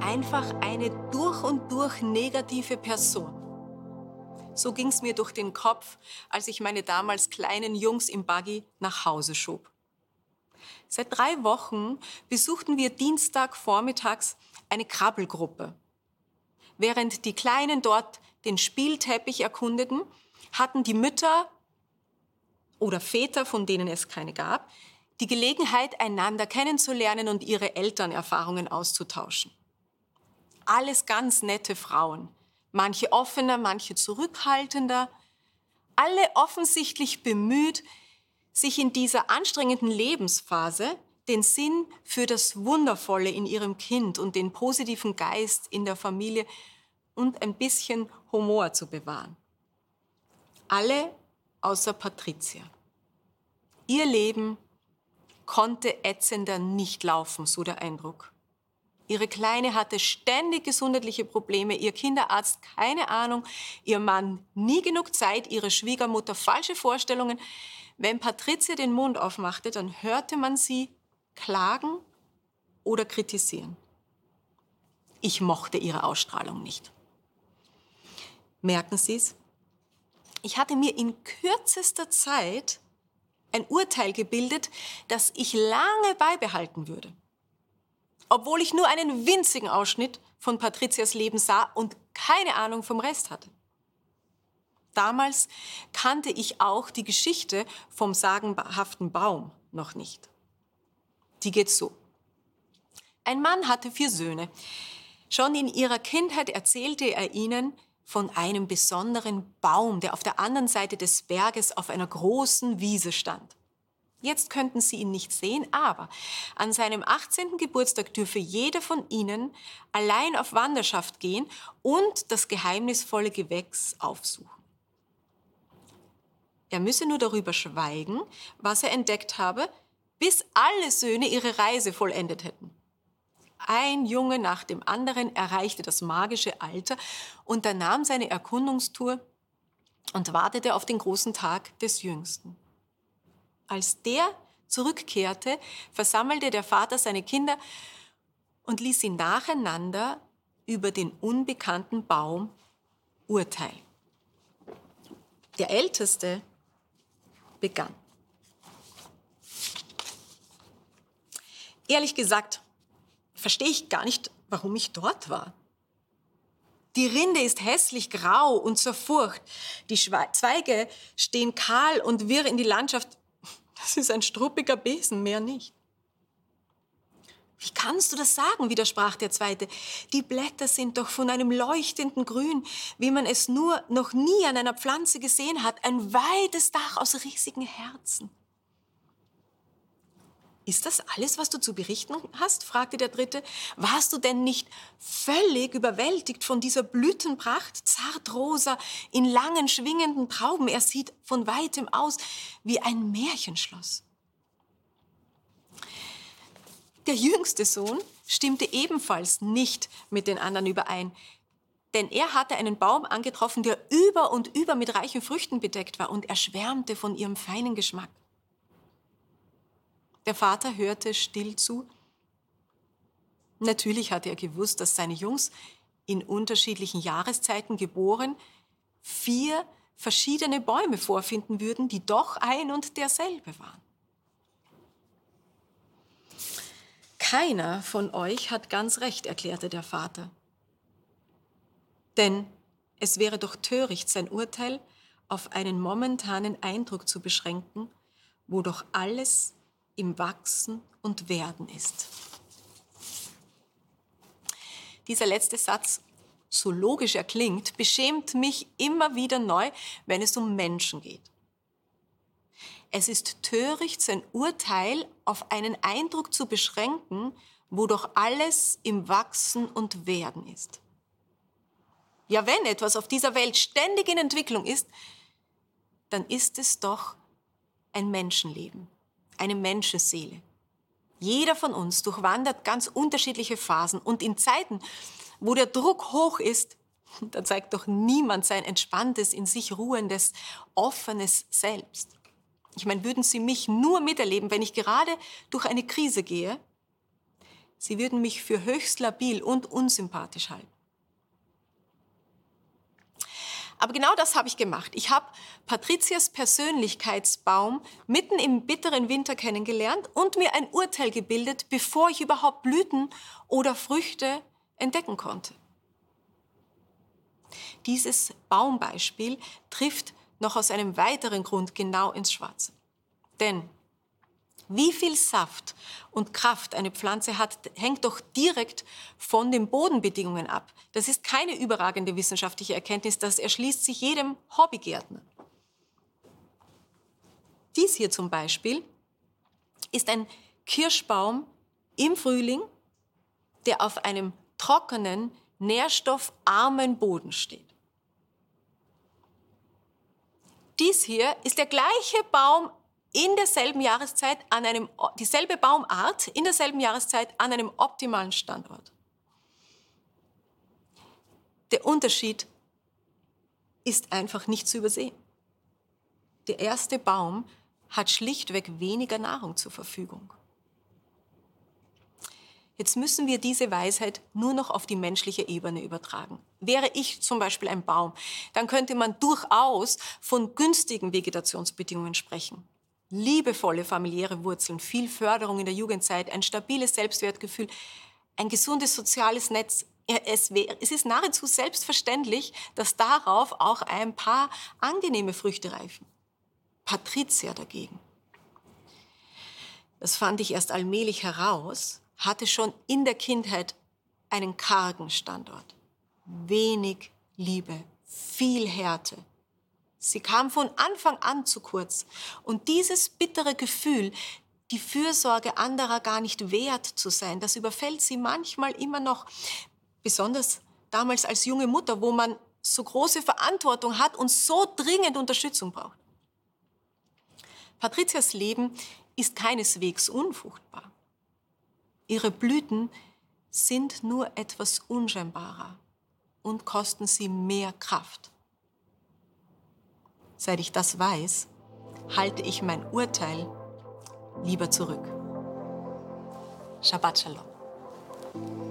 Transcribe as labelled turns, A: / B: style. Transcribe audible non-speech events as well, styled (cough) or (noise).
A: einfach eine durch und durch negative Person. So ging es mir durch den Kopf, als ich meine damals kleinen Jungs im Buggy nach Hause schob. Seit drei Wochen besuchten wir Dienstag vormittags eine Krabbelgruppe. Während die Kleinen dort den Spielteppich erkundeten, hatten die Mütter oder Väter, von denen es keine gab, die Gelegenheit, einander kennenzulernen und ihre Elternerfahrungen auszutauschen. Alles ganz nette Frauen, manche offener, manche zurückhaltender, alle offensichtlich bemüht, sich in dieser anstrengenden Lebensphase den Sinn für das Wundervolle in ihrem Kind und den positiven Geist in der Familie und ein bisschen Humor zu bewahren. Alle außer Patricia. Ihr Leben konnte ätzender nicht laufen, so der Eindruck. Ihre Kleine hatte ständig gesundheitliche Probleme, ihr Kinderarzt keine Ahnung, ihr Mann nie genug Zeit, ihre Schwiegermutter falsche Vorstellungen. Wenn Patricia den Mund aufmachte, dann hörte man sie klagen oder kritisieren. Ich mochte ihre Ausstrahlung nicht. Merken Sie es? Ich hatte mir in kürzester Zeit ein Urteil gebildet, das ich lange beibehalten würde obwohl ich nur einen winzigen Ausschnitt von Patrizias Leben sah und keine Ahnung vom Rest hatte. Damals kannte ich auch die Geschichte vom sagenhaften Baum noch nicht. Die geht so. Ein Mann hatte vier Söhne. Schon in ihrer Kindheit erzählte er ihnen von einem besonderen Baum, der auf der anderen Seite des Berges auf einer großen Wiese stand. Jetzt könnten Sie ihn nicht sehen, aber an seinem 18. Geburtstag dürfe jeder von Ihnen allein auf Wanderschaft gehen und das geheimnisvolle Gewächs aufsuchen. Er müsse nur darüber schweigen, was er entdeckt habe, bis alle Söhne ihre Reise vollendet hätten. Ein Junge nach dem anderen erreichte das magische Alter, unternahm seine Erkundungstour und wartete auf den großen Tag des Jüngsten. Als der zurückkehrte, versammelte der Vater seine Kinder und ließ sie nacheinander über den unbekannten Baum urteilen. Der Älteste begann. Ehrlich gesagt, verstehe ich gar nicht, warum ich dort war. Die Rinde ist hässlich grau und zerfurcht. Die Zweige stehen kahl und wirr in die Landschaft das ist ein struppiger Besen, mehr nicht. Wie kannst du das sagen? widersprach der Zweite. Die Blätter sind doch von einem leuchtenden Grün, wie man es nur noch nie an einer Pflanze gesehen hat. Ein weites Dach aus riesigen Herzen. Ist das alles, was du zu berichten hast? fragte der Dritte. Warst du denn nicht völlig überwältigt von dieser Blütenpracht, zartrosa, in langen, schwingenden Trauben? Er sieht von weitem aus wie ein Märchenschloss. Der jüngste Sohn stimmte ebenfalls nicht mit den anderen überein, denn er hatte einen Baum angetroffen, der über und über mit reichen Früchten bedeckt war, und er schwärmte von ihrem feinen Geschmack. Der Vater hörte still zu. Natürlich hatte er gewusst, dass seine Jungs in unterschiedlichen Jahreszeiten geboren vier verschiedene Bäume vorfinden würden, die doch ein und derselbe waren. Keiner von euch hat ganz recht, erklärte der Vater. Denn es wäre doch töricht, sein Urteil auf einen momentanen Eindruck zu beschränken, wo doch alles im Wachsen und Werden ist. Dieser letzte Satz, so logisch er klingt, beschämt mich immer wieder neu, wenn es um Menschen geht. Es ist töricht, sein Urteil auf einen Eindruck zu beschränken, wo doch alles im Wachsen und Werden ist. Ja, wenn etwas auf dieser Welt ständig in Entwicklung ist, dann ist es doch ein Menschenleben eine Menschenseele. Jeder von uns durchwandert ganz unterschiedliche Phasen und in Zeiten, wo der Druck hoch ist, (laughs) da zeigt doch niemand sein entspanntes, in sich ruhendes, offenes Selbst. Ich meine, würden Sie mich nur miterleben, wenn ich gerade durch eine Krise gehe, Sie würden mich für höchst labil und unsympathisch halten. Aber genau das habe ich gemacht. Ich habe Patrizias Persönlichkeitsbaum mitten im bitteren Winter kennengelernt und mir ein Urteil gebildet, bevor ich überhaupt Blüten oder Früchte entdecken konnte. Dieses Baumbeispiel trifft noch aus einem weiteren Grund genau ins Schwarze. Denn wie viel Saft und Kraft eine Pflanze hat, hängt doch direkt von den Bodenbedingungen ab. Das ist keine überragende wissenschaftliche Erkenntnis, das erschließt sich jedem Hobbygärtner. Dies hier zum Beispiel ist ein Kirschbaum im Frühling, der auf einem trockenen, nährstoffarmen Boden steht. Dies hier ist der gleiche Baum in derselben Jahreszeit an einem, dieselbe Baumart in derselben Jahreszeit an einem optimalen Standort. Der Unterschied ist einfach nicht zu übersehen. Der erste Baum hat schlichtweg weniger Nahrung zur Verfügung. Jetzt müssen wir diese Weisheit nur noch auf die menschliche Ebene übertragen. Wäre ich zum Beispiel ein Baum, dann könnte man durchaus von günstigen Vegetationsbedingungen sprechen liebevolle familiäre Wurzeln, viel Förderung in der Jugendzeit, ein stabiles Selbstwertgefühl, ein gesundes soziales Netz. Es, ist nahezu selbstverständlich, dass darauf auch ein paar angenehme Früchte reifen. Patricia dagegen, das fand ich erst allmählich heraus, hatte schon in der Kindheit einen kargen Standort. Wenig Liebe, viel Härte, Sie kam von Anfang an zu kurz. Und dieses bittere Gefühl, die Fürsorge anderer gar nicht wert zu sein, das überfällt sie manchmal immer noch, besonders damals als junge Mutter, wo man so große Verantwortung hat und so dringend Unterstützung braucht. Patrizias Leben ist keineswegs unfruchtbar. Ihre Blüten sind nur etwas unscheinbarer und kosten sie mehr Kraft. Seit ich das weiß, halte ich mein Urteil lieber zurück. Shabbat Shalom.